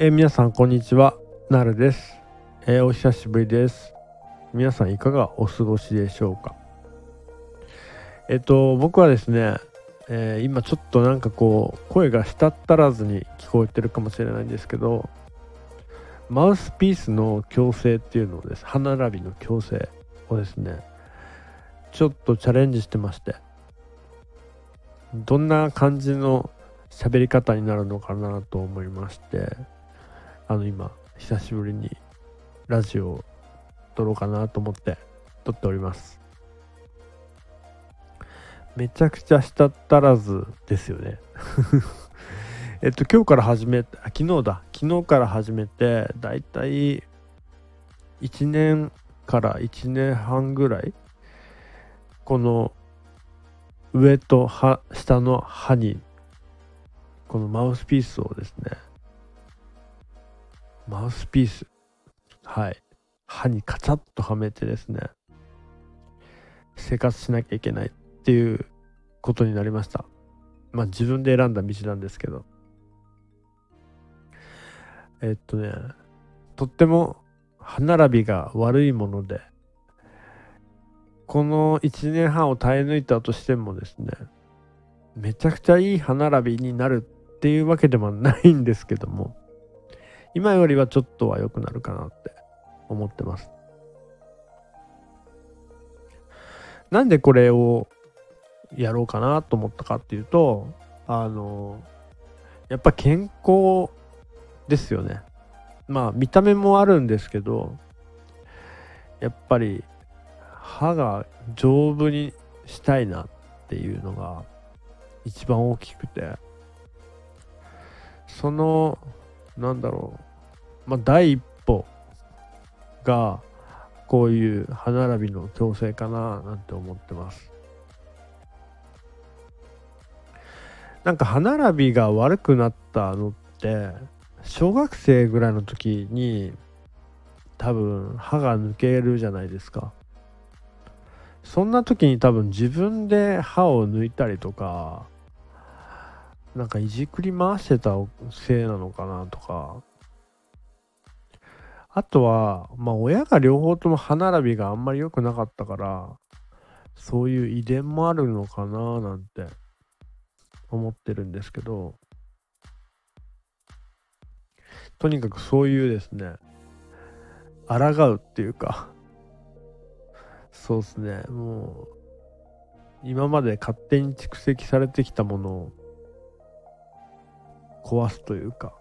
えー皆さんこんにちは。なるです、えーお久しぶりです。皆さんいかがお過ごしでしょうか？えっと僕はですね、え今ちょっとなんかこう声がしたったらずに聞こえてるかもしれないんですけどマウスピースの矯正っていうのをです歯並びの矯正をですねちょっとチャレンジしてましてどんな感じの喋り方になるのかなと思いましてあの今久しぶりにラジオを撮ろうかなと思って撮っております。めちゃくちゃしたったらずですよね。えっと今日から始めあ昨日だ。昨日から始めてだいたい1年から1年半ぐらいこの上と下の歯にこのマウスピースをですねマウスピース。はい。歯にカチャッとはめてですね。生活しなきゃいけないっていうことになりました。まあ自分で選んだ道なんですけど。えっとねとっても歯並びが悪いものでこの1年半を耐え抜いたとしてもですねめちゃくちゃいい歯並びになるっていうわけでもないんですけども。今よりはちょっとは良くなるかなって思ってます。なんでこれをやろうかなと思ったかっていうとあのやっぱ健康ですよね。まあ見た目もあるんですけどやっぱり歯が丈夫にしたいなっていうのが一番大きくてそのなんだろう。まあ第一歩がこういう歯並びの矯正かななんて思ってます。なんか歯並びが悪くなったのって小学生ぐらいの時に多分歯が抜けるじゃないですか。そんな時に多分自分で歯を抜いたりとかなんかいじくり回してたせいなのかなとか。あとはまあ親が両方とも歯並びがあんまり良くなかったからそういう遺伝もあるのかななんて思ってるんですけど。とにかくそういうですね抗うっていうか。そうですね。もう今まで勝手に蓄積されてきたものを壊すというか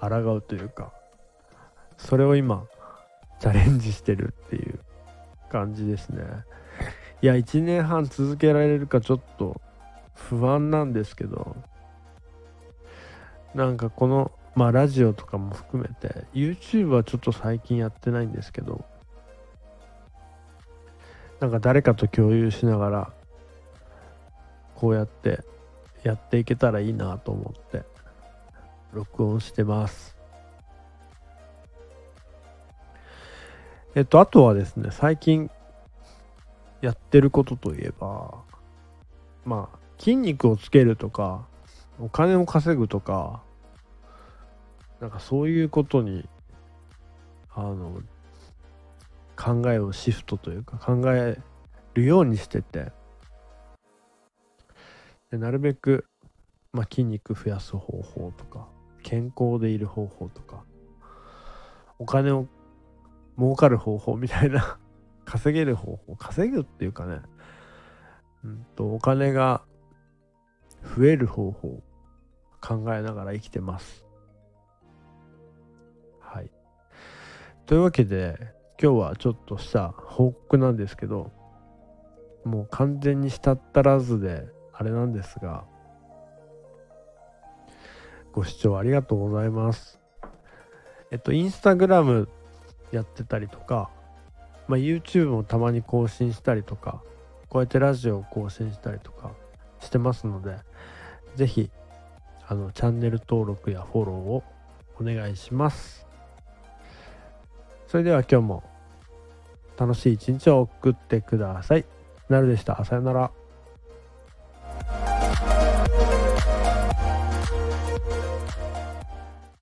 抗うというかそれを今チャレンジしてるっていう感じですね。いや1年半続けられるかちょっと不安なんですけどなんかこのまあラジオとかも含めて YouTube はちょっと最近やってないんですけどなんか誰かと共有しながらこうやってやっていけたらいいなと思って録音してます。えっとあとはですね最近やってることといえばまあ筋肉をつけるとかお金を稼ぐとかなんかそういうことにあの考えをシフトというか考えるようにしててでなるべく、まあ、筋肉増やす方法とか健康でいる方法とかお金を儲かる方法みたいな 稼げる方法稼ぐっていうかね、うん、とお金が増える方法考えながら生きてます。はい。というわけで今日はちょっとした報告なんですけどもう完全にしたったらずであれなんですがご視聴ありがとうございますえっとインスタグラムやってたりとか、まあ、YouTube もたまに更新したりとかこうやってラジオを更新したりとかしてますのでぜひあのチャンネル登録やフォローをお願いしますそれでは今日も楽しい一日を送ってください。なるでした。さよなら。